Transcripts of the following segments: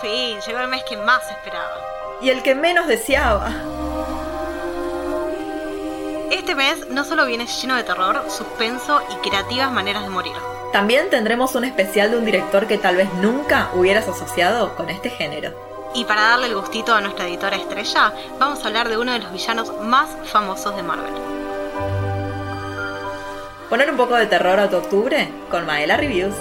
fin, llegó el mes que más esperaba. Y el que menos deseaba. Este mes no solo viene lleno de terror, suspenso y creativas maneras de morir. También tendremos un especial de un director que tal vez nunca hubieras asociado con este género. Y para darle el gustito a nuestra editora estrella, vamos a hablar de uno de los villanos más famosos de Marvel. Poner un poco de terror a tu octubre con Maela Reviews.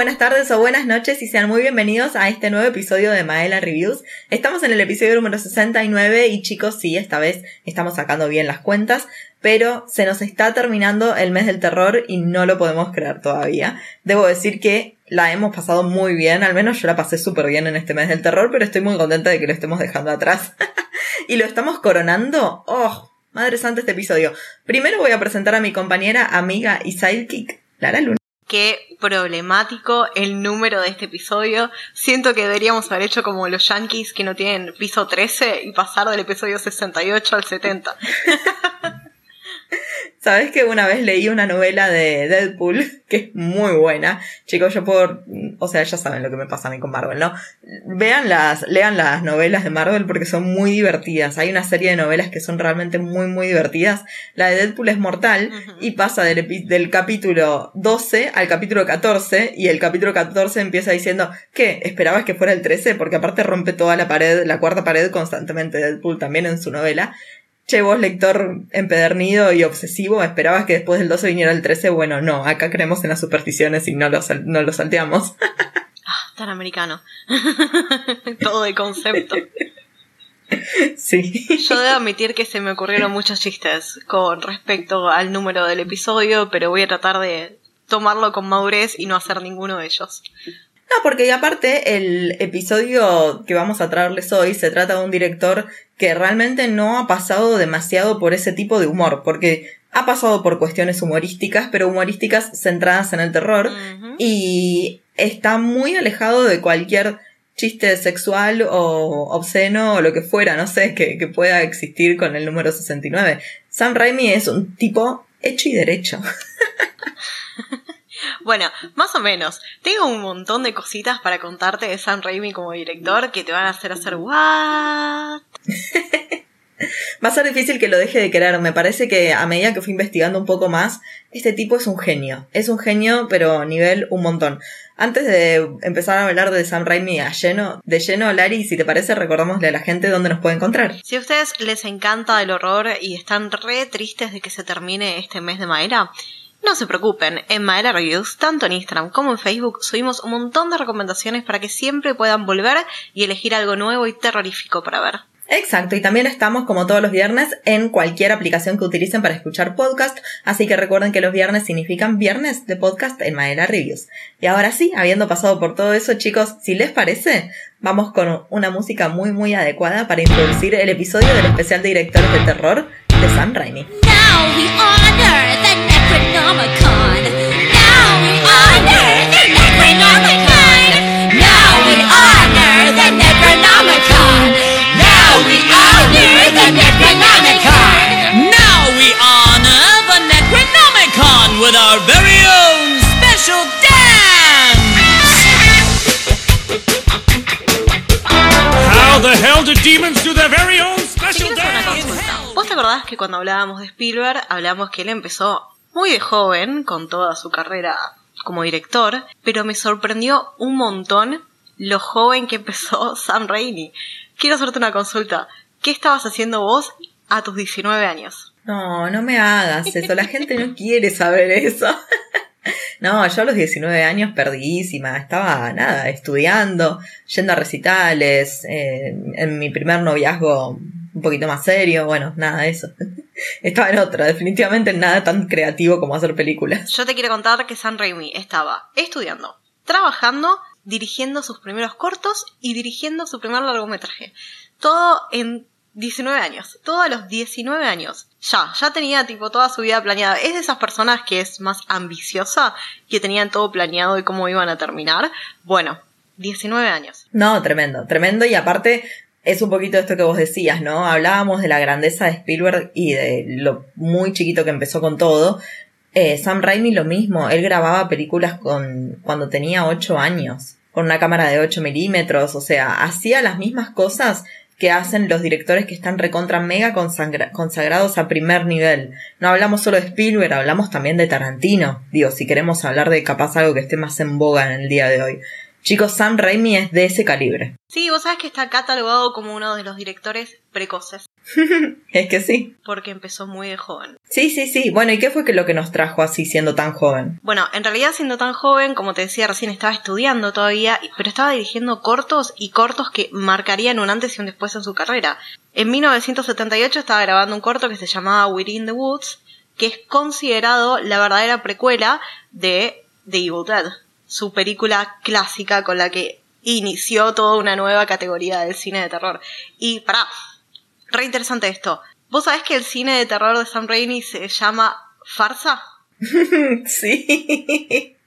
Buenas tardes o buenas noches y sean muy bienvenidos a este nuevo episodio de Maela Reviews. Estamos en el episodio número 69 y chicos, sí, esta vez estamos sacando bien las cuentas, pero se nos está terminando el mes del terror y no lo podemos creer todavía. Debo decir que la hemos pasado muy bien, al menos yo la pasé súper bien en este mes del terror, pero estoy muy contenta de que lo estemos dejando atrás. y lo estamos coronando. ¡Oh! Madre santa este episodio. Primero voy a presentar a mi compañera, amiga y sidekick, Lara Luna. Qué problemático el número de este episodio. Siento que deberíamos haber hecho como los yankees que no tienen piso 13 y pasar del episodio 68 al 70. Sabes que una vez leí una novela de Deadpool que es muy buena. Chicos, yo por, o sea, ya saben lo que me pasa a mí con Marvel, ¿no? Vean las, lean las novelas de Marvel porque son muy divertidas. Hay una serie de novelas que son realmente muy, muy divertidas. La de Deadpool es mortal y pasa del, del capítulo 12 al capítulo 14 y el capítulo 14 empieza diciendo, ¿qué? ¿Esperabas que fuera el 13? Porque aparte rompe toda la pared, la cuarta pared constantemente Deadpool también en su novela. Che, vos lector empedernido y obsesivo, ¿esperabas que después del 12 viniera el 13? Bueno, no, acá creemos en las supersticiones y no lo, no lo salteamos. Ah, tan americano. Todo de concepto. Sí. Yo debo admitir que se me ocurrieron muchos chistes con respecto al número del episodio, pero voy a tratar de tomarlo con madurez y no hacer ninguno de ellos. No, porque aparte el episodio que vamos a traerles hoy se trata de un director que realmente no ha pasado demasiado por ese tipo de humor, porque ha pasado por cuestiones humorísticas, pero humorísticas centradas en el terror, y está muy alejado de cualquier chiste sexual o obsceno o lo que fuera, no sé, que, que pueda existir con el número 69. Sam Raimi es un tipo hecho y derecho. Bueno, más o menos. Tengo un montón de cositas para contarte de Sam Raimi como director que te van a hacer hacer what. Va a ser difícil que lo deje de querer. Me parece que a medida que fui investigando un poco más, este tipo es un genio. Es un genio, pero nivel un montón. Antes de empezar a hablar de Sam Raimi a lleno, de lleno, Lari, si te parece, recordamosle a la gente dónde nos puede encontrar. Si a ustedes les encanta el horror y están re tristes de que se termine este mes de madera, no se preocupen, en Madera Reviews, tanto en Instagram como en Facebook, subimos un montón de recomendaciones para que siempre puedan volver y elegir algo nuevo y terrorífico para ver. Exacto, y también estamos como todos los viernes en cualquier aplicación que utilicen para escuchar podcast, así que recuerden que los viernes significan viernes de podcast en Madera Reviews. Y ahora sí, habiendo pasado por todo eso, chicos, si les parece, vamos con una música muy muy adecuada para introducir el episodio del especial de directores de terror de Sam Raimi. Now we honor the Necronomicon. Now we honor the Necronomicon. Now we honor the Necronomicon. Now we honor the Necronomicon. Now we honor the Necronomicon with our very own special dance! How the hell do demons do their very own special Quiero hacer una dance? consulta. ¿Vos te acordás que cuando hablábamos de Spielberg, hablamos que él empezó muy de joven con toda su carrera como director, pero me sorprendió un montón lo joven que empezó Sam Raimi. Quiero hacerte una consulta. ¿Qué estabas haciendo vos a tus 19 años? No, no me hagas eso, la gente no quiere saber eso. No, yo a los 19 años perdidísima, estaba nada, estudiando, yendo a recitales, eh, en mi primer noviazgo un poquito más serio, bueno, nada de eso. Estaba en otra, definitivamente nada tan creativo como hacer películas. Yo te quiero contar que Sam Raimi estaba estudiando, trabajando, dirigiendo sus primeros cortos y dirigiendo su primer largometraje. Todo en 19 años, todo a los 19 años. Ya, ya tenía tipo toda su vida planeada. Es de esas personas que es más ambiciosa, que tenían todo planeado y cómo iban a terminar. Bueno, 19 años. No, tremendo, tremendo y aparte es un poquito esto que vos decías, ¿no? Hablábamos de la grandeza de Spielberg y de lo muy chiquito que empezó con todo. Eh, Sam Raimi lo mismo, él grababa películas con cuando tenía 8 años, con una cámara de 8 milímetros, o sea, hacía las mismas cosas que hacen los directores que están recontra mega consagra- consagrados a primer nivel. No hablamos solo de Spielberg, hablamos también de Tarantino. Digo, si queremos hablar de capaz algo que esté más en boga en el día de hoy. Chicos, Sam Raimi es de ese calibre. Sí, vos sabés que está catalogado como uno de los directores precoces, Es que sí. porque empezó muy de joven. Sí, sí, sí. Bueno, ¿y qué fue que lo que nos trajo así siendo tan joven? Bueno, en realidad siendo tan joven, como te decía recién, estaba estudiando todavía, pero estaba dirigiendo cortos y cortos que marcarían un antes y un después en su carrera. En 1978 estaba grabando un corto que se llamaba Within the Woods, que es considerado la verdadera precuela de The Evil Dead, su película clásica con la que inició toda una nueva categoría del cine de terror. Y pará, re interesante esto. ¿Vos sabés que el cine de terror de Sam Raimi se llama farsa? Sí.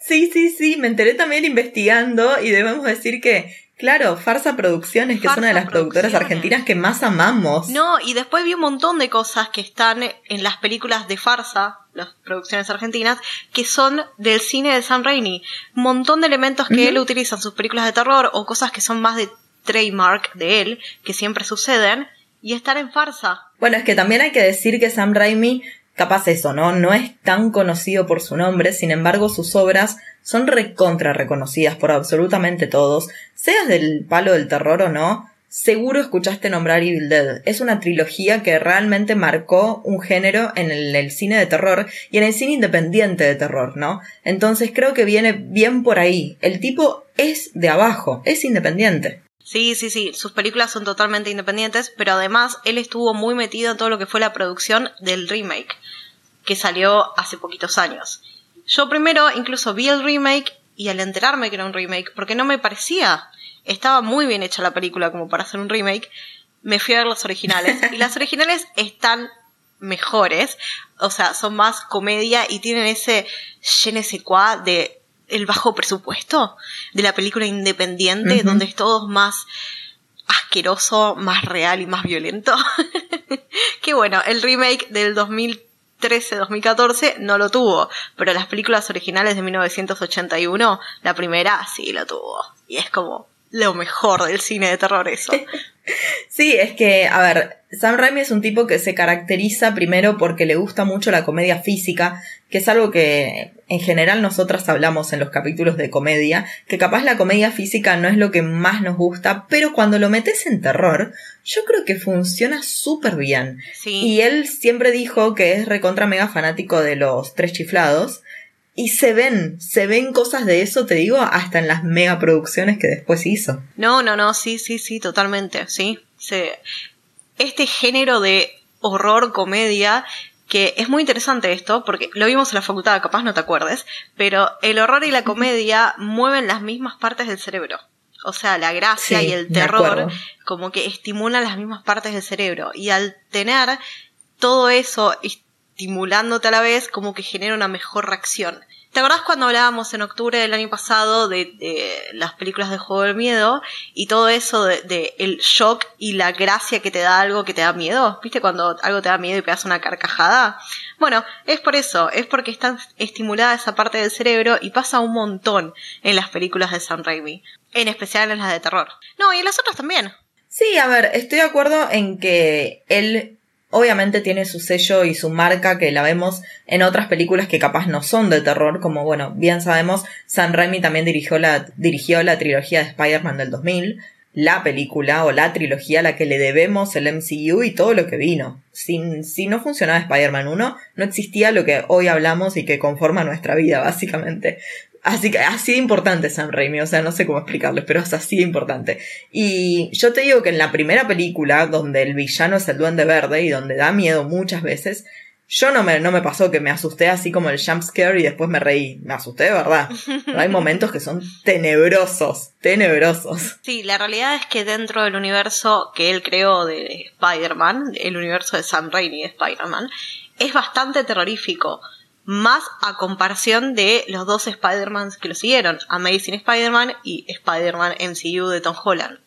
Sí, sí, sí. Me enteré también investigando y debemos decir que, claro, Farsa Producciones, que es una de las productoras argentinas que más amamos. No, y después vi un montón de cosas que están en las películas de farsa, las producciones argentinas, que son del cine de Sam Raimi. Un montón de elementos que él utiliza en sus películas de terror o cosas que son más de trademark de él, que siempre suceden, y están en farsa. Bueno, es que también hay que decir que Sam Raimi, capaz eso, ¿no? No es tan conocido por su nombre, sin embargo sus obras son recontra reconocidas por absolutamente todos, seas del palo del terror o no, seguro escuchaste nombrar Evil Dead. Es una trilogía que realmente marcó un género en el, el cine de terror y en el cine independiente de terror, ¿no? Entonces creo que viene bien por ahí. El tipo es de abajo, es independiente. Sí, sí, sí, sus películas son totalmente independientes, pero además él estuvo muy metido en todo lo que fue la producción del remake, que salió hace poquitos años. Yo primero incluso vi el remake y al enterarme que era un remake, porque no me parecía, estaba muy bien hecha la película como para hacer un remake, me fui a ver las originales. y las originales están mejores, o sea, son más comedia y tienen ese je ne sais quoi de el bajo presupuesto de la película independiente, donde es todo más asqueroso, más real y más violento. que bueno, el remake del 2013-2014 no lo tuvo, pero las películas originales de 1981, la primera sí lo tuvo. Y es como lo mejor del cine de terror eso. Sí, es que, a ver, Sam Raimi es un tipo que se caracteriza primero porque le gusta mucho la comedia física, que es algo que en general nosotras hablamos en los capítulos de comedia, que capaz la comedia física no es lo que más nos gusta, pero cuando lo metes en terror, yo creo que funciona súper bien. Sí. Y él siempre dijo que es recontra mega fanático de los tres chiflados. Y se ven, se ven cosas de eso, te digo, hasta en las mega producciones que después hizo. No, no, no, sí, sí, sí, totalmente, sí. Se- Este género de horror, comedia, que es muy interesante esto, porque lo vimos en la facultad, capaz no te acuerdes, pero el horror y la comedia mueven las mismas partes del cerebro. O sea, la gracia Sí, y el terror como que estimulan las mismas partes del cerebro. Y al tener todo eso estimulándote a la vez, como que genera una mejor reacción. ¿Te acordás cuando hablábamos en octubre del año pasado de, de las películas de juego del miedo y todo eso de, de el shock y la gracia que te da algo que te da miedo? ¿Viste cuando algo te da miedo y pegas una carcajada? Bueno, es por eso, es porque está estimulada esa parte del cerebro y pasa un montón en las películas de Sam Raimi, en especial en las de terror. No, y en las otras también. Sí, a ver, estoy de acuerdo en que él obviamente tiene su sello y su marca que la vemos en otras películas que capaz no son de terror, como bueno, bien sabemos, Sam Raimi también dirigió la, dirigió la trilogía de Spider-Man del 2000, la película o la trilogía a la que le debemos el MCU y todo lo que vino. Sin, si no funcionaba Spider-Man 1, no existía lo que hoy hablamos y que conforma nuestra vida, básicamente. Así que así de importante Sam Raimi, o sea, no sé cómo explicarles, pero es así de importante. Y yo te digo que en la primera película, donde el villano es el duende verde y donde da miedo muchas veces, yo no me, no me pasó que me asusté así como el jump scare y después me reí. Me asusté de verdad. Pero hay momentos que son tenebrosos, tenebrosos. Sí, la realidad es que dentro del universo que él creó de Spider-Man, el universo de Sam Raimi de Spider-Man, es bastante terrorífico. Más a comparación de los dos Spider-Mans que lo siguieron, Amazing Spider-Man y Spider-Man MCU de Tom Holland.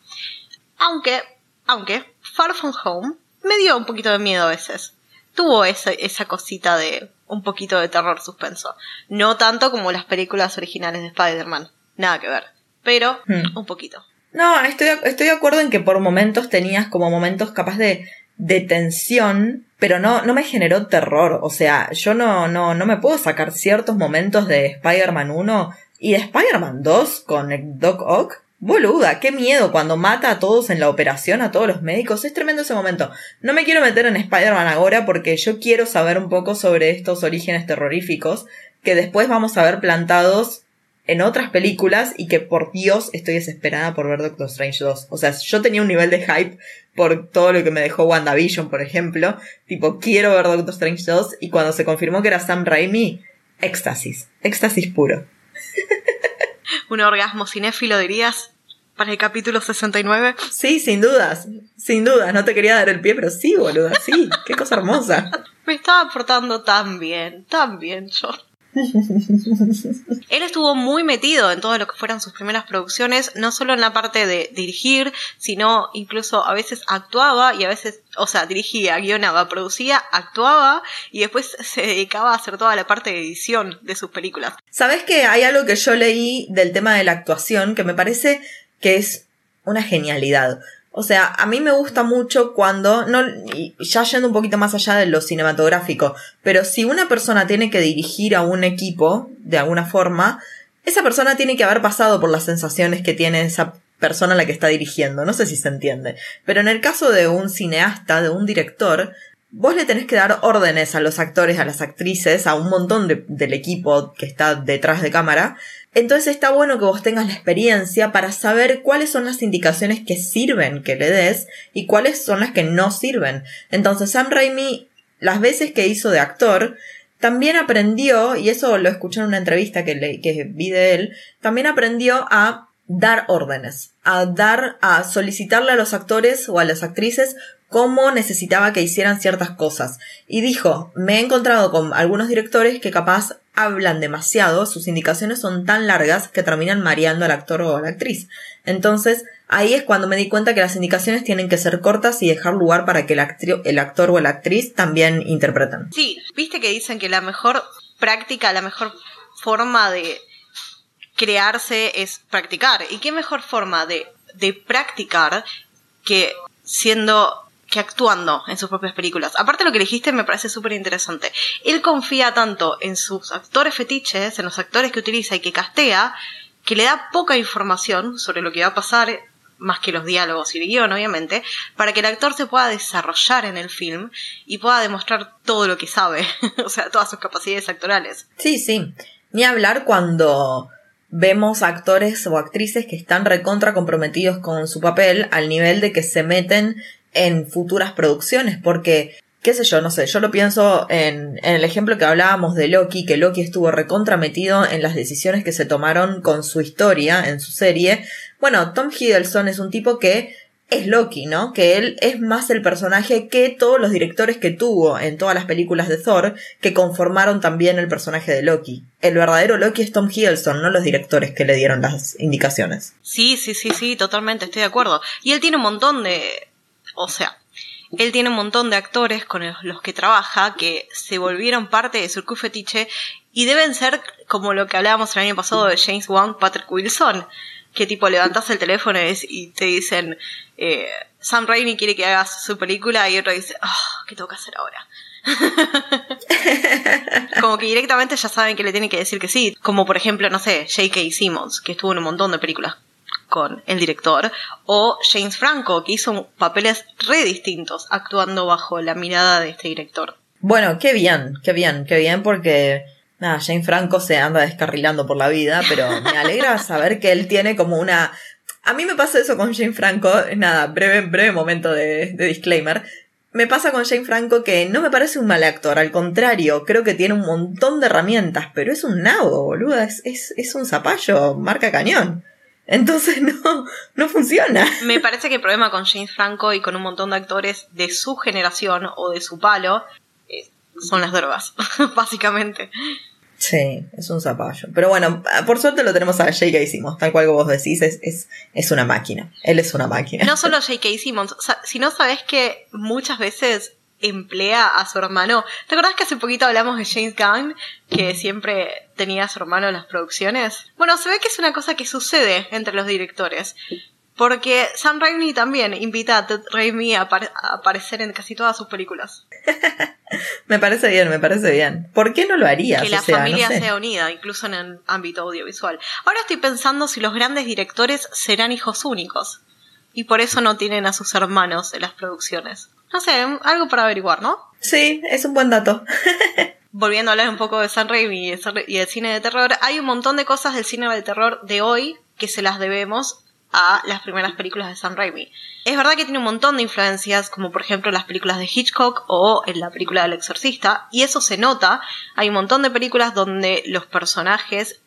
Aunque, aunque, Far From Home me dio un poquito de miedo a veces. Tuvo esa, esa cosita de un poquito de terror suspenso. No tanto como las películas originales de Spider-Man. Nada que ver. Pero Hmm. un poquito. No, estoy, estoy de acuerdo en que por momentos tenías como momentos capaz de, de tensión, pero no, no me generó terror. O sea, yo no, no, no me puedo sacar ciertos momentos de Spider-Man 1 y de Spider-Man 2 con el Doc Ock. Boluda, qué miedo cuando mata a todos en la operación, a todos los médicos. Es tremendo ese momento. No me quiero meter en Spider-Man ahora porque yo quiero saber un poco sobre estos orígenes terroríficos que después vamos a ver plantados en otras películas y que por Dios estoy desesperada por ver Doctor Strange 2. O sea, yo tenía un nivel de hype por todo lo que me dejó WandaVision, por ejemplo. Tipo, quiero ver Doctor Strange 2 y cuando se confirmó que era Sam Raimi, éxtasis. Éxtasis puro. Un orgasmo cinéfilo, dirías, para el capítulo 69. Sí, sin dudas. Sin dudas. No te quería dar el pie, pero sí, boluda. Sí. Qué cosa hermosa. Me estaba portando tan bien, tan bien yo. Él estuvo muy metido en todo lo que fueran sus primeras producciones, no solo en la parte de dirigir, sino incluso a veces actuaba y a veces, o sea, dirigía, guionaba, producía, actuaba y después se dedicaba a hacer toda la parte de edición de sus películas. ¿Sabes que hay algo que yo leí del tema de la actuación que me parece que es una genialidad? O sea, a mí me gusta mucho cuando, no, ya yendo un poquito más allá de lo cinematográfico, pero si una persona tiene que dirigir a un equipo, de alguna forma, esa persona tiene que haber pasado por las sensaciones que tiene esa persona a la que está dirigiendo. No sé si se entiende. Pero en el caso de un cineasta, de un director, vos le tenés que dar órdenes a los actores, a las actrices, a un montón de- del equipo que está detrás de cámara. Entonces está bueno que vos tengas la experiencia para saber cuáles son las indicaciones que sirven que le des y cuáles son las que no sirven. Entonces Sam Raimi, las veces que hizo de actor, también aprendió, y eso lo escuché en una entrevista que, que vi de él, también aprendió a dar órdenes, a dar, a solicitarle a los actores o a las actrices cómo necesitaba que hicieran ciertas cosas. Y dijo, me he encontrado con algunos directores que capaz hablan demasiado, sus indicaciones son tan largas que terminan mareando al actor o a la actriz. Entonces, ahí es cuando me di cuenta que las indicaciones tienen que ser cortas y dejar lugar para que el, el actor o la actriz también interpreten. Sí, viste que dicen que la mejor práctica, la mejor forma de crearse es practicar. ¿Y qué mejor forma de, de practicar que siendo que actuando en sus propias películas. Aparte lo que dijiste me parece súper interesante. Él confía tanto en sus actores fetiches, en los actores que utiliza y que castea, que le da poca información sobre lo que va a pasar, más que los diálogos y el guion, obviamente, para que el actor se pueda desarrollar en el film y pueda demostrar todo lo que sabe, o sea, todas sus capacidades actorales. Sí, sí. Ni hablar cuando vemos actores o actrices que están recontra comprometidos con su papel al nivel de que se meten en futuras producciones, porque, qué sé yo, no sé, yo lo pienso en, en el ejemplo que hablábamos de Loki, que Loki estuvo recontra metido en las decisiones que se tomaron con su historia, en su serie. Bueno, Tom Hiddleston es un tipo que es Loki, ¿no? Que él es más el personaje que todos los directores que tuvo en todas las películas de Thor, que conformaron también el personaje de Loki. El verdadero Loki es Tom Hiddleston, no los directores que le dieron las indicaciones. Sí, sí, sí, sí, totalmente, estoy de acuerdo. Y él tiene un montón de... O sea, él tiene un montón de actores con los- que trabaja que se volvieron parte de su fetiche y deben ser como lo que hablábamos el año pasado de James Wan, Patrick Wilson, que tipo levantas el teléfono y te dicen eh, Sam Raimi quiere que hagas su película y otro dice, ah, ¿qué tengo que hacer ahora? como que directamente ya saben que le tienen que decir que sí. Como por ejemplo, no sé, J.K. Simmons, que estuvo en un montón de películas con el director, o James Franco, que hizo papeles re distintos actuando bajo la mirada de este director. Bueno, qué bien, qué bien, qué bien porque nada, Jane Franco se anda descarrilando por la vida, pero me alegra saber que él tiene como una... A mí me pasa eso con Jane Franco, nada, breve, breve momento de, de disclaimer. Me pasa con Jane Franco que no me parece un mal actor, al contrario, creo que tiene un montón de herramientas, pero es un nabo, boluda, es, es, es un zapallo, marca cañón. Entonces no, no funciona. Me parece que el problema con James Franco y con un montón de actores de su generación o de su palo eh, son las drogas, básicamente. Sí, es un zapallo. Pero bueno, por suerte lo tenemos a J.K. hicimos, tal cual como vos decís, es, es, es una máquina. Él es una máquina. No solo J.K. Simmons, o sea, si no sabes que muchas veces emplea a su hermano. ¿Te acordás que hace poquito hablamos de James Gunn, que siempre tenía a su hermano en las producciones? Bueno, se ve que es una cosa que sucede entre los directores. Porque Sam Raimi también invita a Ted Raimi a, apar- a aparecer en casi todas sus películas. Me parece bien, me parece bien. ¿Por qué no lo harías? que la O sea, no familia sé. sea unida, incluso en el ámbito audiovisual. Ahora estoy pensando si los grandes directores serán hijos únicos. Y por eso no tienen a sus hermanos en las producciones. No sé, algo para averiguar, ¿no? Sí, es un buen dato. volviendo a hablar un poco de San Raimi y San del cine de terror, hay un montón de cosas del cine de terror de hoy que se las debemos a las primeras películas de Sam Raimi. Es verdad que tiene un montón de influencias, como por ejemplo las películas de Hitchcock o en la película del exorcista, y eso se nota. Hay un montón de películas donde los personajes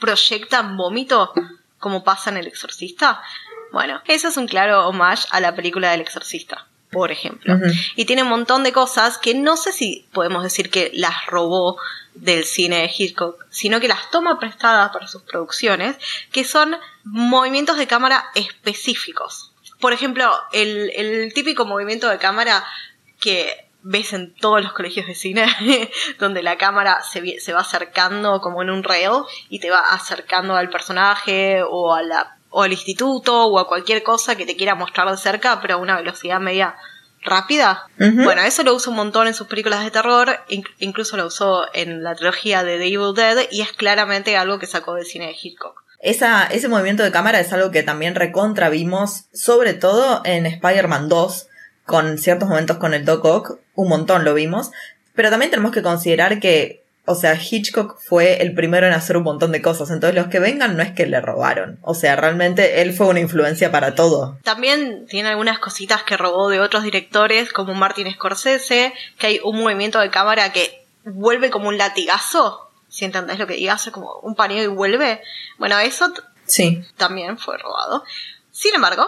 proyectan vómito, como pasa en el exorcista. Bueno, eso es un claro homage a la película del exorcista, por ejemplo. Y tiene un montón de cosas que no sé si podemos decir que las robó del cine de Hitchcock, sino que las toma prestadas para sus producciones, que son movimientos de cámara específicos. Por ejemplo, el, el típico movimiento de cámara que ves en todos los colegios de cine, donde la cámara se, se va acercando como en un rail y te va acercando al personaje o, a la, o al instituto o a cualquier cosa que te quiera mostrar de cerca, pero a una velocidad media rápida. Bueno, eso lo usa un montón en sus películas de terror, inc- incluso lo usó en la trilogía de The Evil Dead y es claramente algo que sacó del cine de Hitchcock. Esa, ese movimiento de cámara es algo que también recontra vimos, sobre todo en Spider-Man 2, con ciertos momentos con el Doc Ock, un montón lo vimos, pero también tenemos que considerar que, o sea, Hitchcock fue el primero en hacer un montón de cosas, entonces los que vengan no es que le robaron, o sea, realmente él fue una influencia para todo. También tiene algunas cositas que robó de otros directores, como Martin Scorsese, que hay un movimiento de cámara que vuelve como un latigazo, si entendés lo que diga, hace como un paneo y vuelve. Bueno, eso Sí. también fue robado. Sin embargo,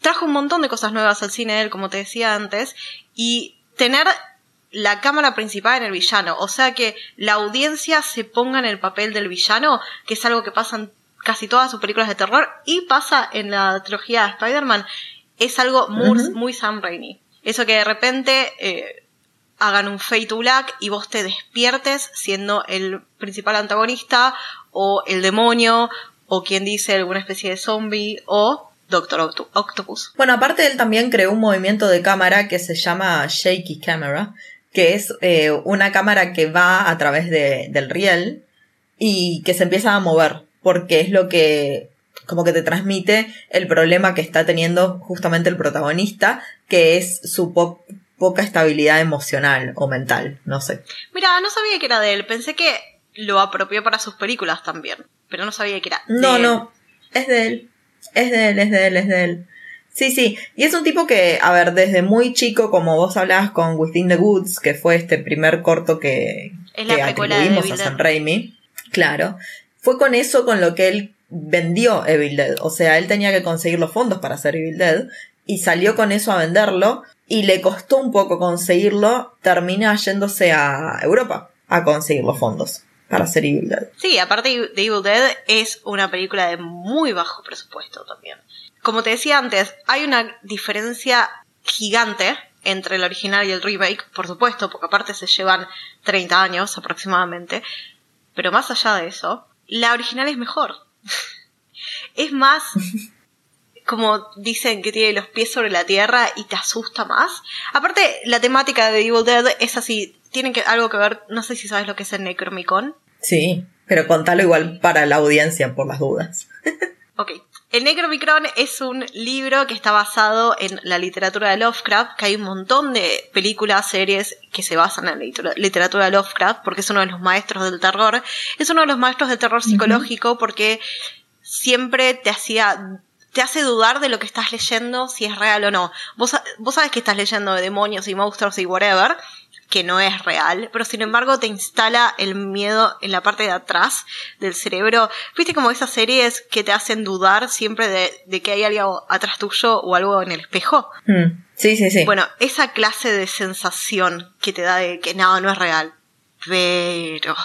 trajo un montón de cosas nuevas al cine, él, como te decía antes, y tener la cámara principal en el villano, o sea que la audiencia se ponga en el papel del villano, que es algo que pasa en casi todas sus películas de terror y pasa en la trilogía de Spider-Man, es algo muy, Ujú. muy Sam Raimi. Eso que de repente eh, hagan un fade to black y vos te despiertes siendo el principal antagonista o el demonio o quien dice alguna especie de zombie o Doctor Octo- Octopus. Bueno, aparte él también creó un movimiento de cámara que se llama Shaky Camera, que es eh, una cámara que va a través de- del riel y que se empieza a mover, porque es lo que como que te transmite el problema que está teniendo justamente el protagonista, que es su po- poca estabilidad emocional o mental, no sé. Mira, no sabía que era de él, pensé que lo apropió para sus películas también, pero no sabía que era de No, él. no, es de él. Es de él, es de él, es de él. Sí, sí. Y es un tipo que, a ver, desde muy chico, como vos hablabas con Within the Woods, que fue este primer corto que, Es que de atribuimos a. Sam Raimi, claro, fue con eso con lo que él vendió Evil Dead. O sea, él tenía que conseguir los fondos para hacer Evil Dead y salió con eso a venderlo y le costó un poco conseguirlo, termina yéndose a Europa a conseguir los fondos para hacer Evil Dead. Sí, aparte de Evil Dead es una película de muy bajo presupuesto también. Como te decía antes, hay una diferencia gigante entre el original y el remake, por supuesto, porque aparte se llevan 30 años aproximadamente. Pero más allá de eso, la original es mejor. es más, como dicen que tiene los pies sobre la tierra y te asusta más. Aparte, la temática de Evil Dead es así, tiene que, algo que ver, no sé si sabes lo que es el Necromicon. Sí, pero contalo igual para la audiencia por las dudas. Ok. El Necromicron es un libro que está basado en la literatura de Lovecraft, que hay un montón de películas, series que se basan en la litera- literatura de Lovecraft, porque es uno de los maestros del terror. Es uno de los maestros del terror psicológico porque siempre te hacía te hace dudar de lo que estás leyendo si es real o no. Vos, vos sabes que estás leyendo de demonios y monstruos y whatever, que no es real, pero sin embargo te instala el miedo en la parte de atrás del cerebro. ¿Viste como esas series que te hacen dudar siempre de, de que hay algo atrás tuyo o algo en el espejo? Mm, Sí, sí, sí. Bueno, esa clase de sensación que te da de que nada, no es real. Pero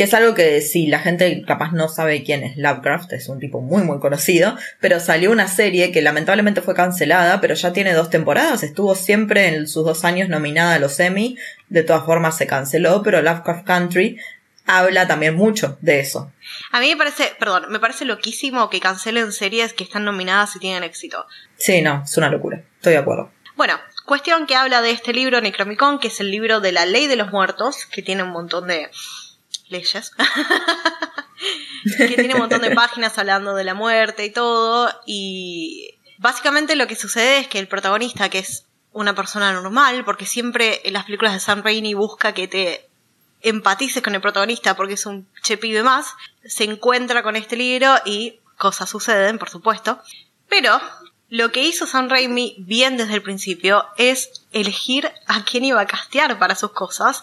que es algo que si la gente capaz no sabe quién es Lovecraft, es un tipo muy muy conocido, pero salió una serie que lamentablemente fue cancelada, pero ya tiene dos temporadas, estuvo siempre en sus dos años nominada a los Emmy, de todas formas se canceló, pero Lovecraft Country habla también mucho de eso. A mí me parece, perdón, me parece loquísimo que cancelen series que están nominadas y tienen éxito. Sí, no, es una locura, estoy de acuerdo. Bueno, cuestión que habla de este libro Necromicon, que es el libro de la ley de los muertos, que tiene un montón de leyes. que tiene un montón de páginas hablando de la muerte y todo. Y básicamente lo que sucede es que el protagonista, que es una persona normal, porque siempre en las películas de Sam Raimi busca que te empatices con el protagonista porque es un che pibe más, se encuentra con este libro y cosas suceden, por supuesto. Pero lo que hizo Sam Raimi bien desde el principio es elegir a quién iba a castear para sus cosas.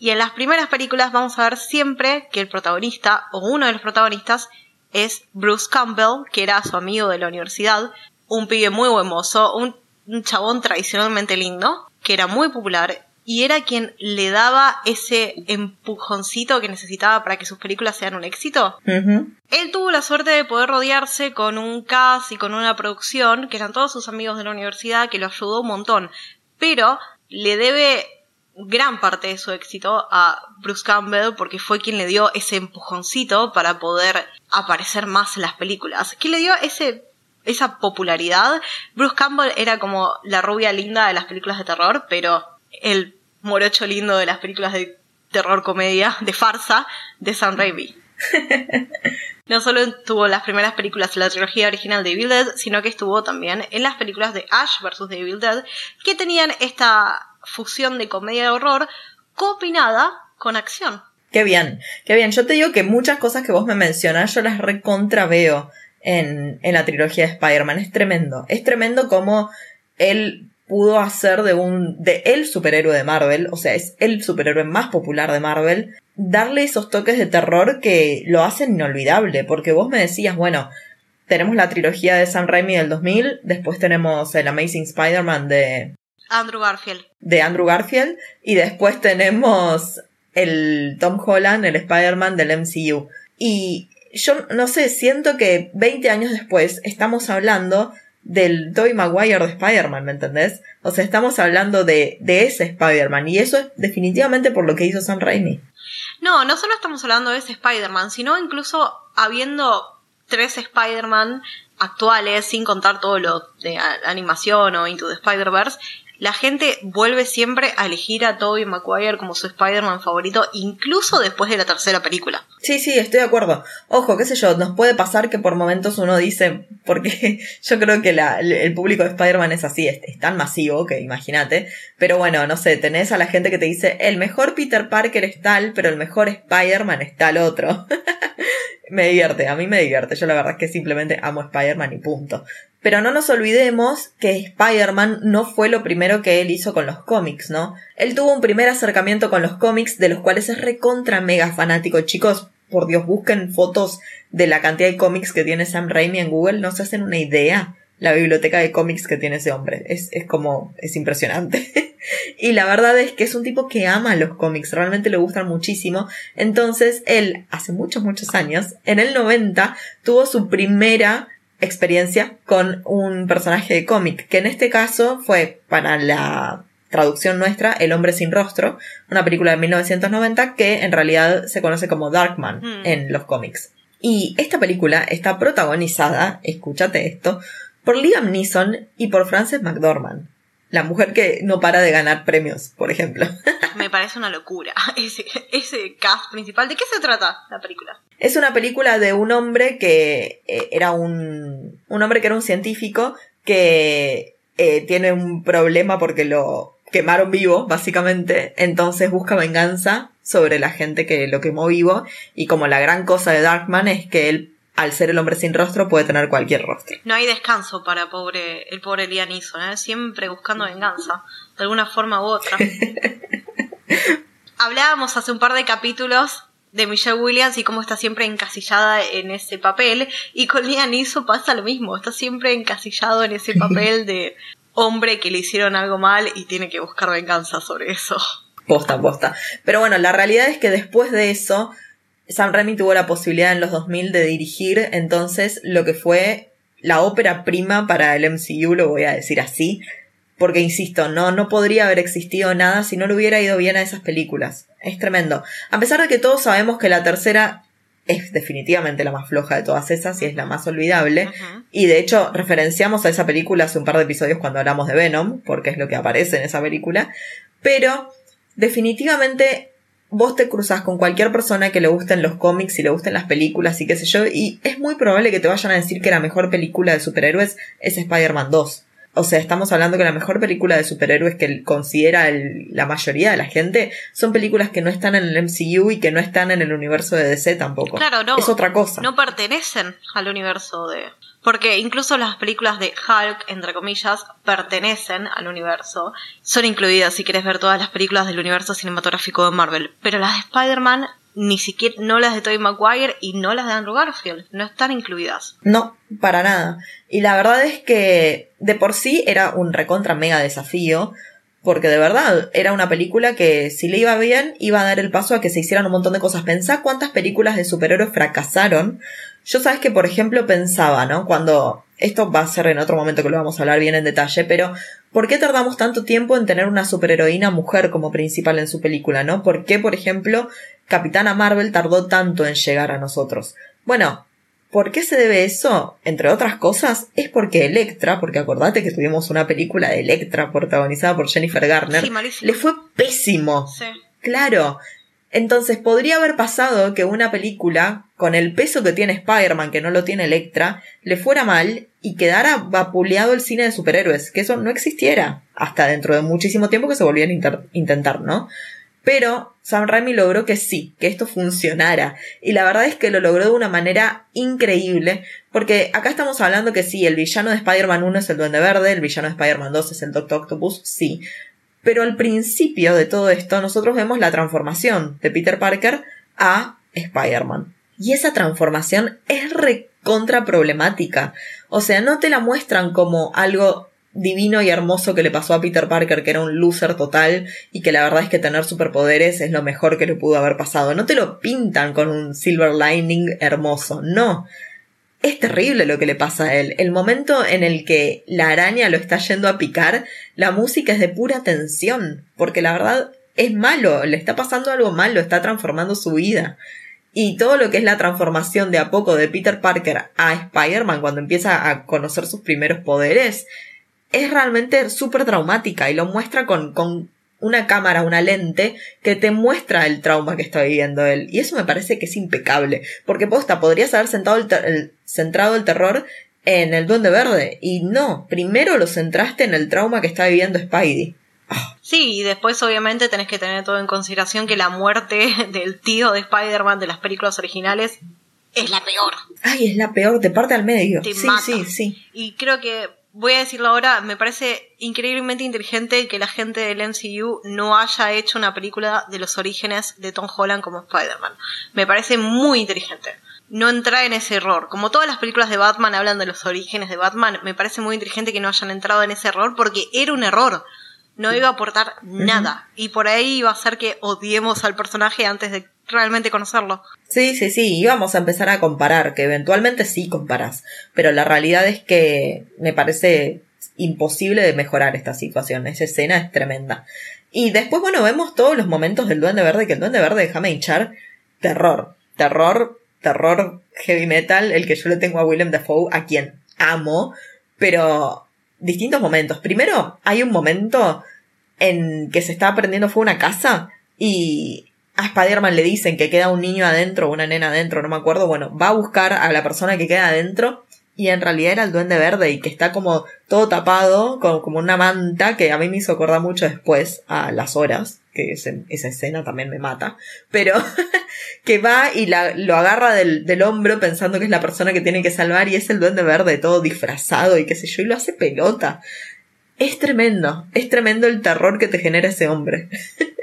Y en las primeras películas vamos a ver siempre que el protagonista o uno de los protagonistas es Bruce Campbell, que era su amigo de la universidad, un pibe muy buen mozo, un, un chabón tradicionalmente lindo, que era muy popular y era quien le daba ese empujoncito que necesitaba para que sus películas sean un éxito. Él tuvo la suerte de poder rodearse con un cast y con una producción que eran todos sus amigos de la universidad que lo ayudó un montón, pero le debe gran parte de su éxito a Bruce Campbell porque fue quien le dio ese empujoncito para poder aparecer más en las películas, que le dio ese esa popularidad. Bruce Campbell era como la rubia linda de las películas de terror, pero el morocho lindo de las películas de terror comedia, de farsa, de Sam Raimi. No solo tuvo las primeras películas de la trilogía original de Evil Dead, sino que estuvo también en las películas de Ash vs. The Evil Dead, que tenían esta fusión de comedia de horror combinada con acción. Qué bien, qué bien. Yo te digo que muchas cosas que vos me mencionás yo las recontra veo en, en la trilogía de Spider-Man. Es tremendo. Es tremendo como él pudo hacer de un, de el superhéroe de Marvel, o sea, es el superhéroe más popular de Marvel, darle esos toques de terror que lo hacen inolvidable, porque vos me decías, bueno, tenemos la trilogía de Sam Raimi del 2000, después tenemos el Amazing Spider-Man de, Andrew Garfield. de Andrew Garfield, y después tenemos el Tom Holland, el Spider-Man del MCU. Y yo no sé, siento que 20 años después estamos hablando del Tobey Maguire de Spider-Man, ¿me entendés? O sea, estamos hablando de, de ese Spider-Man, y eso es definitivamente por lo que hizo Sam Raimi. No, no solo estamos hablando de ese Spider-Man, sino incluso habiendo tres Spider-Man actuales, sin contar todo lo de animación o Into the Spider-Verse, la gente vuelve siempre a elegir a Tobey Maguire como su Spider-Man favorito, incluso después de la tercera película. Sí, sí, estoy de acuerdo. Ojo, qué sé yo, nos puede pasar que por momentos uno dice, porque yo creo que el público de Spider-Man es así, es, es tan masivo que imagínate. Pero bueno, no sé, tenés a la gente que te dice, el mejor Peter Parker es tal, pero el mejor Spider-Man es tal otro. me divierte, a mí me divierte. Yo la verdad es que simplemente amo Spider-Man y punto. Pero no nos olvidemos que Spider-Man no fue lo primero que él hizo con los cómics, ¿no? Él tuvo un primer acercamiento con los cómics de los cuales es recontra mega fanático. Chicos, por Dios, busquen fotos de la cantidad de cómics que tiene Sam Raimi en Google. No se hacen una idea la biblioteca de cómics que tiene ese hombre. Es, es como, es impresionante. y la verdad es que es un tipo que ama los cómics, realmente le gustan muchísimo. Entonces, él, hace muchos, muchos años, en el 90, tuvo su primera experiencia con un personaje de cómic, que en este caso fue para la traducción nuestra, El hombre sin rostro, una película de 1990 que en realidad se conoce como Darkman Mm. en los cómics. Y esta película está protagonizada, escúchate esto, por Liam Neeson y por Frances McDormand, la mujer que no para de ganar premios, por ejemplo. Me parece una locura ese, ese cast principal. ¿De qué se trata la película? Es una película de un hombre que eh, era un, un hombre que era un científico que eh, tiene un problema porque lo quemaron vivo, básicamente. Entonces busca venganza sobre la gente que lo quemó vivo. Y como la gran cosa de Darkman es que él, al ser el hombre sin rostro, puede tener cualquier rostro. No hay descanso para pobre, el pobre Liam Neeson, ¿eh? siempre buscando venganza, de alguna forma u otra. Hablábamos hace un par de capítulos de Michelle Williams y cómo está siempre encasillada en ese papel, y con Liam Neeson pasa lo mismo, está siempre encasillado en ese papel de hombre que le hicieron algo mal y tiene que buscar venganza sobre eso. Posta, posta. Pero bueno, la realidad es que después de eso, Sam Raimi tuvo la posibilidad en los 2000 de dirigir entonces lo que fue la ópera prima para el MCU, lo voy a decir así, porque insisto, no, no podría haber existido nada si no le hubiera ido bien a esas películas. Es tremendo. A pesar de que todos sabemos que la tercera es definitivamente la más floja de todas esas y es la más olvidable. Y de hecho, referenciamos a esa película hace un par de episodios cuando hablamos de Venom, porque es lo que aparece en esa película. Pero, definitivamente, vos te cruzas con cualquier persona que le gusten los cómics y le gusten las películas y qué sé yo, y es muy probable que te vayan a decir que la mejor película de superhéroes es Spider-Man 2. O sea, estamos hablando que la mejor película de superhéroes que considera el- la mayoría de la gente son películas que no están en el MCU y que no están en el universo de DC tampoco. Claro, no. Es otra cosa. No pertenecen al universo de. Porque incluso las películas de Hulk, entre comillas, pertenecen al universo. Son incluidas si quieres ver todas las películas del universo cinematográfico de Marvel. Pero las de Spider-Man, ni siquiera, no las de Tobey Maguire y no las de Andrew Garfield. No están incluidas. No, para nada. Y la verdad es que de por sí era un recontra mega desafío, porque de verdad era una película que si le iba bien iba a dar el paso a que se hicieran un montón de cosas. Pensá cuántas películas de superhéroes fracasaron. Yo sabes que, por ejemplo, pensaba, ¿no? Cuando... Esto va a ser en otro momento que lo vamos a hablar bien en detalle, pero ¿por qué tardamos tanto tiempo en tener una superheroína mujer como principal en su película, no? ¿Por qué, por ejemplo, Capitana Marvel tardó tanto en llegar a nosotros? Bueno, ¿Por qué se debe eso? Entre otras cosas, es porque Electra, porque acordate que tuvimos una película de Electra protagonizada por Jennifer Garner, Sí, le fue pésimo. Sí. Claro. Entonces podría haber pasado que una película, con el peso que tiene Spider-Man, que no lo tiene Electra, le fuera mal y quedara vapuleado el cine de superhéroes, que eso no existiera hasta dentro de muchísimo tiempo que se volvían a intentar, ¿no? Pero Sam Raimi logró que sí, que esto funcionara. Y la verdad es que lo logró de una manera increíble. Porque acá estamos hablando que sí, el villano de Spider-Man 1 es el Duende Verde, el villano de Spider-Man 2 es el Doctor Octopus, sí. Pero al principio de todo esto, nosotros vemos la transformación de Peter Parker a Spider-Man. Y esa transformación es recontra problemática. O sea, no te la muestran como algo divino y hermoso que le pasó a Peter Parker, que era un loser total, y que la verdad es que tener superpoderes es lo mejor que le pudo haber pasado. No te lo pintan con un silver lining hermoso, no. Es terrible lo que le pasa a él. El momento en el que la araña lo está yendo a picar, la música es de pura tensión, porque la verdad es malo, le está pasando algo malo, está transformando su vida. Y todo lo que es la transformación de a poco de Peter Parker a Spider-Man cuando empieza a conocer sus primeros poderes, es realmente súper traumática y lo muestra con, con una cámara, una lente que te muestra el trauma que está viviendo él. Y eso me parece que es impecable. Porque posta, podrías haber sentado el centrado el terror en el Duende Verde. Y no, primero lo centraste en el trauma que está viviendo Spidey. Sí, y después obviamente tenés que tener todo en consideración que la muerte del tío de Spider-Man de las películas originales es la peor. Ay, es la peor, te parte al medio. Te sí, mata. sí, sí. Y creo que, voy a decirlo ahora, me parece increíblemente inteligente que la gente del MCU no haya hecho una película de los orígenes de Tom Holland como Spider-Man. Me parece muy inteligente. No entrar en ese error. Como todas las películas de Batman hablan de los orígenes de Batman, me parece muy inteligente que no hayan entrado en ese error porque era un error. No iba a aportar nada. Y por ahí iba a hacer que odiemos al personaje antes de realmente conocerlo. Sí, sí, sí, íbamos a empezar a comparar, que eventualmente sí comparás, pero la realidad es que me parece imposible de mejorar esta situación, esa escena es tremenda. Y después, bueno, vemos todos los momentos del Duende Verde, que el Duende Verde, déjame hinchar, terror, terror, terror heavy metal, el que yo le tengo a Willem Dafoe, a quien amo, pero distintos momentos. Primero, hay un momento en que se está prendiendo fuego una casa y a Spider-Man le dicen que queda un niño adentro una nena adentro, no me acuerdo. Bueno, va a buscar a la persona que queda adentro y en realidad era el duende verde y que está como todo tapado, como, como una manta que a mí me hizo acordar mucho después a las horas, que esa escena también me mata, pero que va y lo agarra del, del hombro pensando que es la persona que tiene que salvar y es el duende verde todo disfrazado y qué sé yo y lo hace pelota. Es tremendo, es tremendo el terror que te genera ese hombre.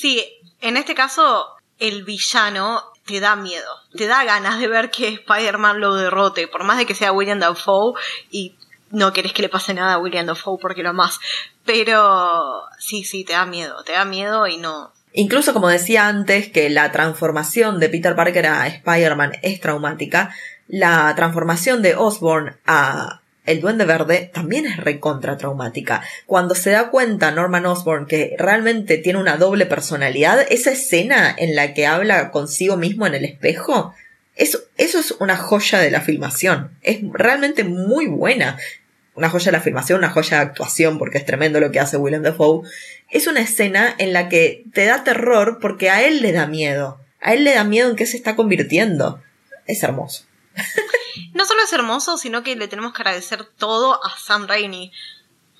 Sí, en este caso, el villano te da miedo. Te da ganas de ver que Spider-Man lo derrote, por más de que sea William Dafoe y no querés que le pase nada a William Dafoe porque lo más. Pero sí, sí, te da miedo, te da miedo y no. Incluso como decía antes que la transformación de Peter Parker a Spider-Man es traumática, la transformación de Osborn a el Duende Verde también es recontra traumática. Cuando se da cuenta Norman Osborn que realmente tiene una doble personalidad, esa escena en la que habla consigo mismo en el espejo, eso, eso es una joya de la filmación. Es realmente muy buena. Una joya de la filmación, una joya de actuación, porque es tremendo lo que hace Willem Dafoe. Es una escena en la que te da terror porque a él le da miedo. A él le da miedo en qué se está convirtiendo. Es hermoso. No solo es hermoso, sino que le tenemos que agradecer todo a Sam Raimi.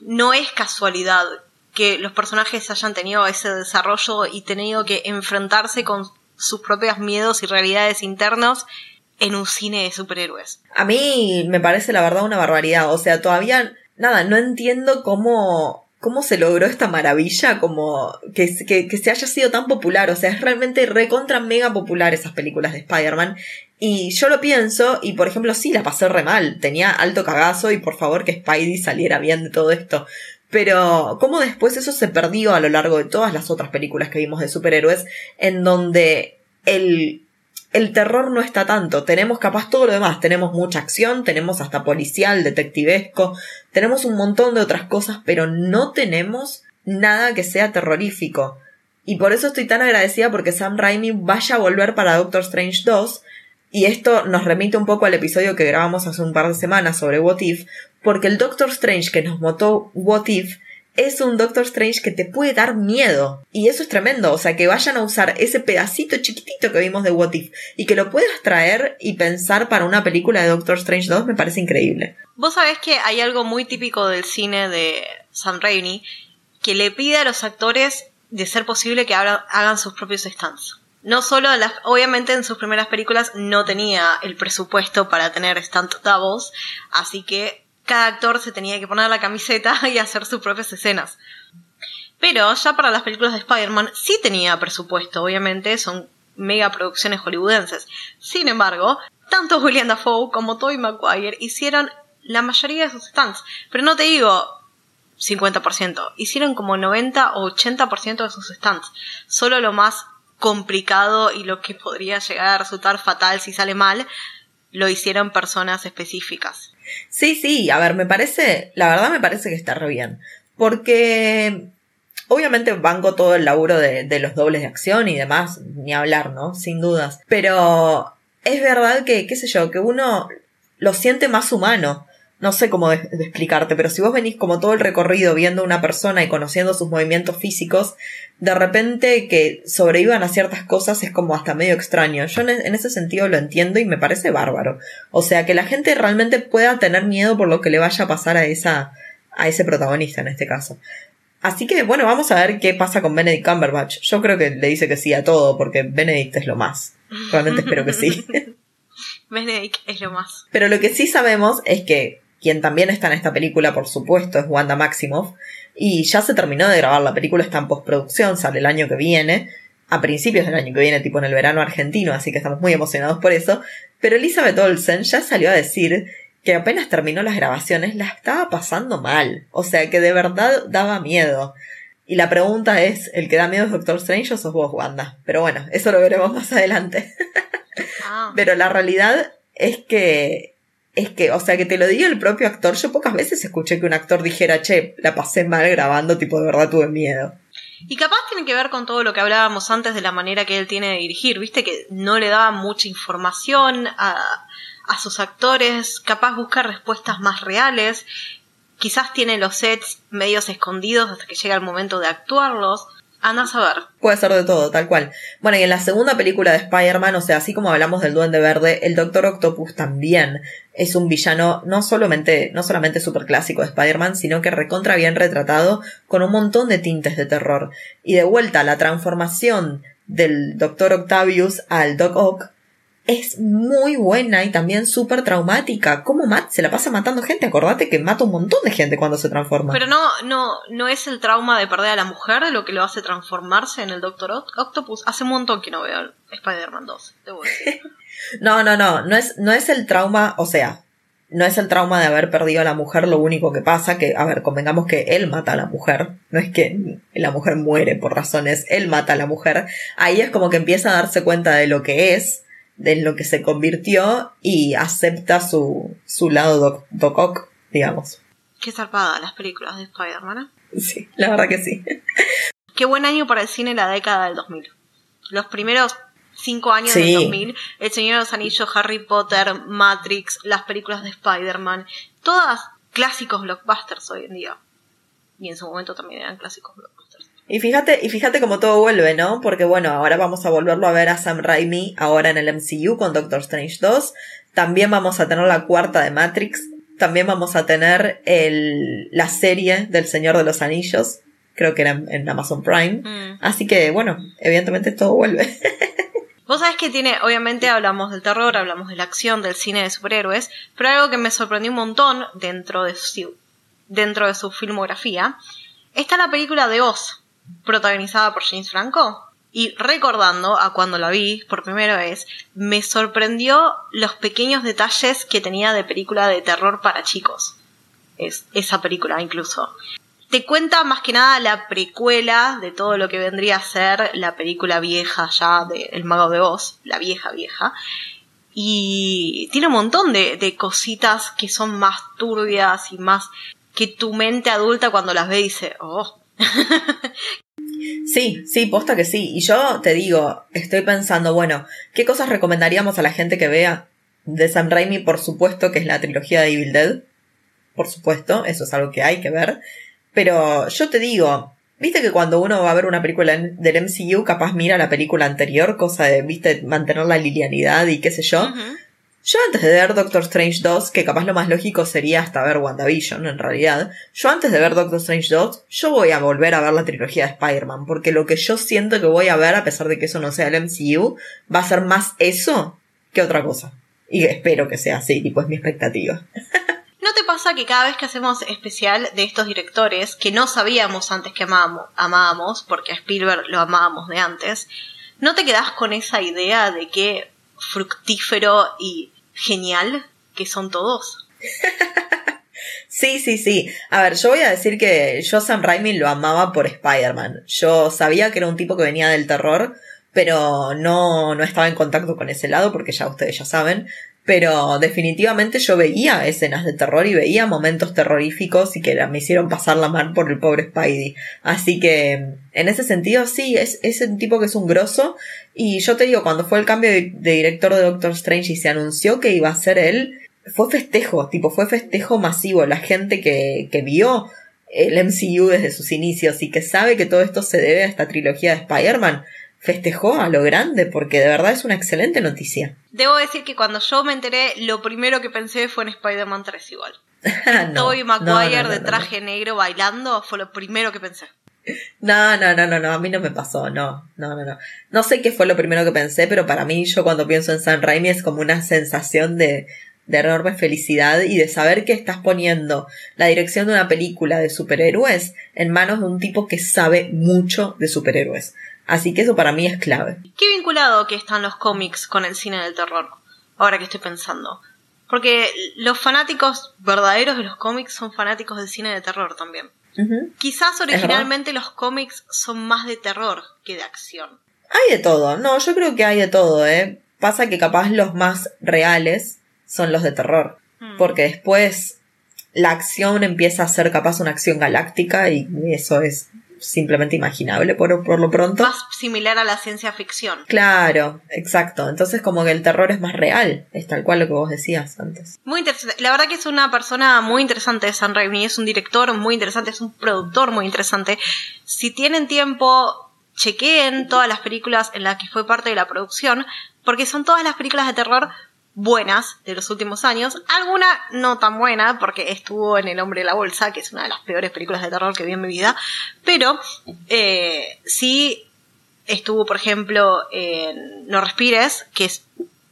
No es casualidad que los personajes hayan tenido ese desarrollo y tenido que enfrentarse con sus propios miedos y realidades internos en un cine de superhéroes. A mí me parece la verdad una barbaridad. O sea, todavía, nada, no entiendo cómo, cómo se logró esta maravilla, como que, que, se haya sido tan popular. O sea, es realmente recontra mega popular esas películas de Spider-Man. Y yo lo pienso, y por ejemplo, sí, la pasé re mal. Tenía alto cagazo y por favor que Spidey saliera bien de todo esto. Pero cómo después eso se perdió a lo largo de todas las otras películas que vimos de superhéroes, en donde el, el terror no está tanto. Tenemos capaz todo lo demás. Tenemos mucha acción, tenemos hasta policial, detectivesco, tenemos un montón de otras cosas, pero no tenemos nada que sea terrorífico. Y por eso estoy tan agradecida porque Sam Raimi vaya a volver para Doctor Strange 2, y esto nos remite un poco al episodio que grabamos hace un par de semanas sobre What If, porque el Doctor Strange que nos motó What If es un Doctor Strange que te puede dar miedo. Y eso es tremendo. O sea, que vayan a usar ese pedacito chiquitito que vimos de What If y que lo puedas traer y pensar para una película de Doctor Strange 2 me parece increíble. Vos sabés que hay algo muy típico del cine de Sam Raimi que le pide a los actores de ser posible que haga- hagan sus propios stunts. No solo, las, obviamente en sus primeras películas no tenía el presupuesto para tener stunt doubles, así que cada actor se tenía que poner la camiseta y hacer sus propias escenas. Pero ya para las películas de Spider-Man sí tenía presupuesto, obviamente son mega producciones hollywoodenses. Sin embargo, tanto William Dafoe como Tobey Maguire hicieron la mayoría de sus stunts. Pero no te digo 50%, hicieron como 90 o 80% de sus stunts. Solo lo más complicado y lo que podría llegar a resultar fatal si sale mal, lo hicieron personas específicas. Sí, sí, a ver, me parece, la verdad me parece que está re bien. Porque obviamente banco todo el laburo de, de los dobles de acción y demás, ni hablar, ¿no? Sin dudas. Pero es verdad que, qué sé yo, que uno lo siente más humano. No sé cómo de, de explicarte, pero si vos venís como todo el recorrido viendo a una persona y conociendo sus movimientos físicos, de repente que sobrevivan a ciertas cosas es como hasta medio extraño. Yo en, en ese sentido lo entiendo y me parece bárbaro. O sea, que la gente realmente pueda tener miedo por lo que le vaya a pasar a esa, a ese protagonista en este caso. Así que bueno, vamos a ver qué pasa con Benedict Cumberbatch. Yo creo que le dice que sí a todo porque Benedict es lo más. Realmente espero que sí. Benedict es lo más. Pero lo que sí sabemos es que quien también está en esta película, por supuesto, es Wanda Maximoff. Y ya se terminó de grabar, la película está en postproducción, sale el año que viene, a principios del año que viene, tipo en el verano argentino, así que estamos muy emocionados por eso. Pero Elizabeth Olsen ya salió a decir que apenas terminó las grabaciones la estaba pasando mal. O sea que de verdad daba miedo. Y la pregunta es, ¿el que da miedo es Doctor Strange o sos vos, Wanda? Pero bueno, eso lo veremos más adelante. Ah. Pero la realidad es que, es que, o sea, que te lo diga el propio actor. Yo pocas veces escuché que un actor dijera, che, la pasé mal grabando, tipo, de verdad tuve miedo. Y capaz tiene que ver con todo lo que hablábamos antes de la manera que él tiene de dirigir, viste que no le daba mucha información a, a sus actores, capaz busca respuestas más reales, quizás tiene los sets medios escondidos hasta que llega el momento de actuarlos, anda a saber. Puede ser de todo, tal cual. Bueno, y en la segunda película de Spider-Man, o sea, así como hablamos del Duende Verde, el Doctor Octopus también es un villano no solamente, no solamente super clásico de Spider-Man, sino que recontra bien retratado con un montón de tintes de terror. Y de vuelta, la transformación del Doctor Octavius al Doc Ock es muy buena y también súper traumática. ¿Cómo Matt se la pasa matando gente? Acordate que mata un montón de gente cuando se transforma. Pero no, no, no es el trauma de perder a la mujer lo que lo hace transformarse en el Doctor Oct- Octopus. Hace un montón que no veo Spider-Man 2, debo decir. No, no, no, no es, no es el trauma, o sea, no es el trauma de haber perdido a la mujer lo único que pasa, que, a ver, convengamos que él mata a la mujer, no es que la mujer muere por razones, él mata a la mujer, ahí es como que empieza a darse cuenta de lo que es, de lo que se convirtió y acepta su, su lado doc, Doc Ock, digamos. Qué zarpada las películas de Spider-Man. ¿eh? Sí, la verdad que sí. Qué buen año para el cine la década del 2000. Los primeros cinco años Sí. del 2000, El Señor de los Anillos, Harry Potter, Matrix, las películas de Spider-Man, todas clásicos blockbusters hoy en día. Y en su momento también eran clásicos blockbusters. Y fíjate, y fíjate cómo todo vuelve, ¿no? Porque bueno, ahora vamos a volverlo a ver a Sam Raimi ahora en el MCU con Doctor Strange 2. También vamos a tener la cuarta de Matrix. También vamos a tener el, la serie del Señor de los Anillos. Creo que era en, Amazon Prime. Mm. Así que bueno, evidentemente todo vuelve. Vos sabés que tiene, obviamente hablamos del terror, hablamos de la acción, del cine de superhéroes, pero algo que me sorprendió un montón dentro de su, dentro de su filmografía, está la película de Oz, protagonizada por James Franco. Y recordando a cuando la vi por primera vez, me sorprendió los pequeños detalles que tenía de película de terror para chicos. Es, esa película incluso. Te cuenta más que nada la precuela de todo lo que vendría a ser la película vieja ya de El Mago de Oz, la vieja vieja. Y tiene un montón de, de cositas que son más turbias y más que tu mente adulta cuando las ve dice, oh, Sí, sí, posta que sí. Y yo te digo, estoy pensando, bueno, ¿qué cosas recomendaríamos a la gente que vea de Sam Raimi? Por supuesto que es la trilogía de Evil Dead. Por supuesto, eso es algo que hay que ver. Pero yo te digo, viste que cuando uno va a ver una película del MCU, capaz mira la película anterior, cosa de, viste, mantener la linealidad y qué sé yo. Yo antes de ver Doctor Strange 2, que capaz lo más lógico sería hasta ver WandaVision en realidad, yo antes de ver Doctor Strange 2, yo voy a volver a ver la trilogía de Spider-Man, porque lo que yo siento que voy a ver, a pesar de que eso no sea el MCU, va a ser más eso que otra cosa. Y espero que sea así, tipo es mi expectativa. ¿No te pasa que cada vez que hacemos especial de estos directores, que no sabíamos antes que amábamos, porque a Spielberg lo amábamos de antes, ¿no te quedás con esa idea de qué fructífero y genial que son todos? Sí, sí, sí. A ver, yo voy a decir que yo Sam Raimi lo amaba por Spider-Man. Yo sabía que era un tipo que venía del terror, pero no, no estaba en contacto con ese lado porque ya ustedes ya saben. Pero definitivamente yo veía escenas de terror y veía momentos terroríficos y que me hicieron pasar la mano por el pobre Spidey. Así que en ese sentido sí, es, es un tipo que es un grosso. Y yo te digo, cuando fue el cambio de director de Doctor Strange y se anunció que iba a ser él, fue festejo, tipo, fue festejo masivo. La gente que, que vio el MCU desde sus inicios y que sabe que todo esto se debe a esta trilogía de Spider-Man, festejó a lo grande porque de verdad es una excelente noticia. Debo decir que cuando yo me enteré, lo primero que pensé fue en Spider-Man 3 igual. No, Tobey Maguire no, no, de traje negro bailando fue lo primero que pensé. No, no, no, no, no, a mí no me pasó, no, no, no, no. No sé qué fue lo primero que pensé, pero para mí yo cuando pienso en Sam Raimi es como una sensación de, de enorme felicidad y de saber que estás poniendo la dirección de una película de superhéroes en manos de un tipo que sabe mucho de superhéroes. Así que eso para mí es clave. Qué vinculado que están los cómics con el cine del terror, ahora que estoy pensando. Porque los fanáticos verdaderos de los cómics son fanáticos del cine de terror también. Quizás originalmente los cómics son más de terror que de acción. Hay de todo, no, yo creo que hay de todo, eh. Pasa que capaz los más reales son los de terror. Mm. porque después la acción empieza a ser capaz una acción galáctica y eso es simplemente imaginable por, por lo pronto. Más similar a la ciencia ficción. Claro, exacto. Entonces como que el terror es más real, es tal cual lo que vos decías antes. Muy interesante. La verdad que es una persona muy interesante, Sam Raimi. Es un director muy interesante, es un productor muy interesante. Si tienen tiempo, chequeen todas las películas en las que fue parte de la producción, porque son todas las películas de terror buenas de los últimos años. Alguna no tan buena, porque estuvo en El hombre de la bolsa, que es una de las peores películas de terror que vi en mi vida. Pero eh, sí estuvo, por ejemplo, en No respires, que es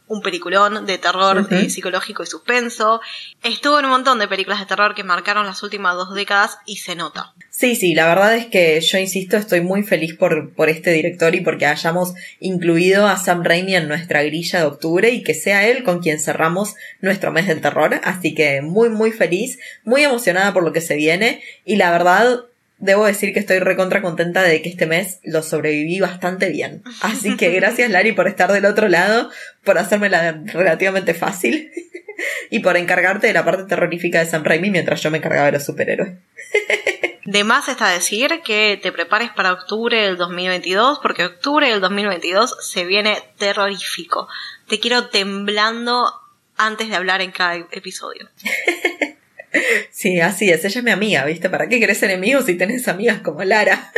un peliculón de terror eh, psicológico y suspenso. Estuvo en un montón de películas de terror que marcaron las últimas dos décadas y se nota. Sí, sí, la verdad es que yo insisto, estoy muy feliz por, por este director y porque hayamos incluido a Sam Raimi en nuestra grilla de octubre y que sea él con quien cerramos nuestro mes del terror. Así que muy, muy feliz, muy emocionada por lo que se viene y la verdad debo decir que estoy recontra contenta de que este mes lo sobreviví bastante bien. Así que gracias Lari por estar del otro lado, por hacérmela relativamente fácil y por encargarte de la parte terrorífica de Sam Raimi mientras yo me encargaba de los superhéroes. De más está decir que te prepares para octubre del 2022, porque octubre del 2022 se viene terrorífico. Te quiero temblando antes de hablar en cada episodio. Sí, así es. Ella es mi amiga, ¿viste? ¿Para qué querés enemigos si tenés amigas como Lara?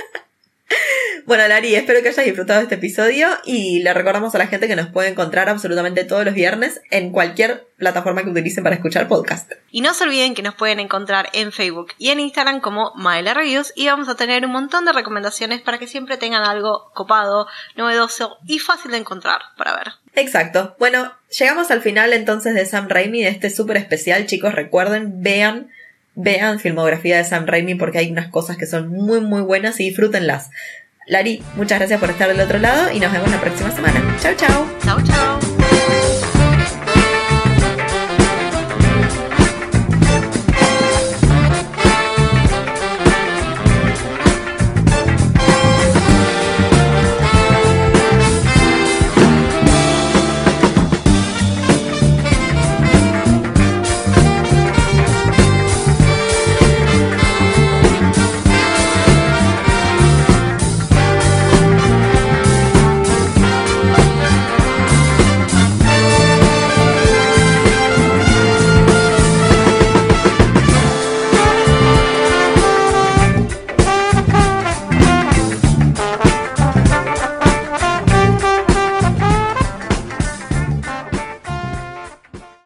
bueno, Lari, espero que hayas disfrutado de este episodio y le recordamos a la gente que nos puede encontrar absolutamente todos los viernes en cualquier plataforma que utilicen para escuchar podcast. Y no se olviden que nos pueden encontrar en Facebook y en Instagram como Maela Reviews y vamos a tener un montón de recomendaciones para que siempre tengan algo copado, novedoso y fácil de encontrar para ver. Exacto. Bueno, llegamos al final entonces de Sam Raimi, de este súper especial. Chicos, recuerden, vean, vean filmografía de Sam Raimi porque hay unas cosas que son muy, muy buenas y disfrútenlas. Lari, muchas gracias por estar del otro lado y nos vemos la próxima semana. Chao, chao. Chao, chao.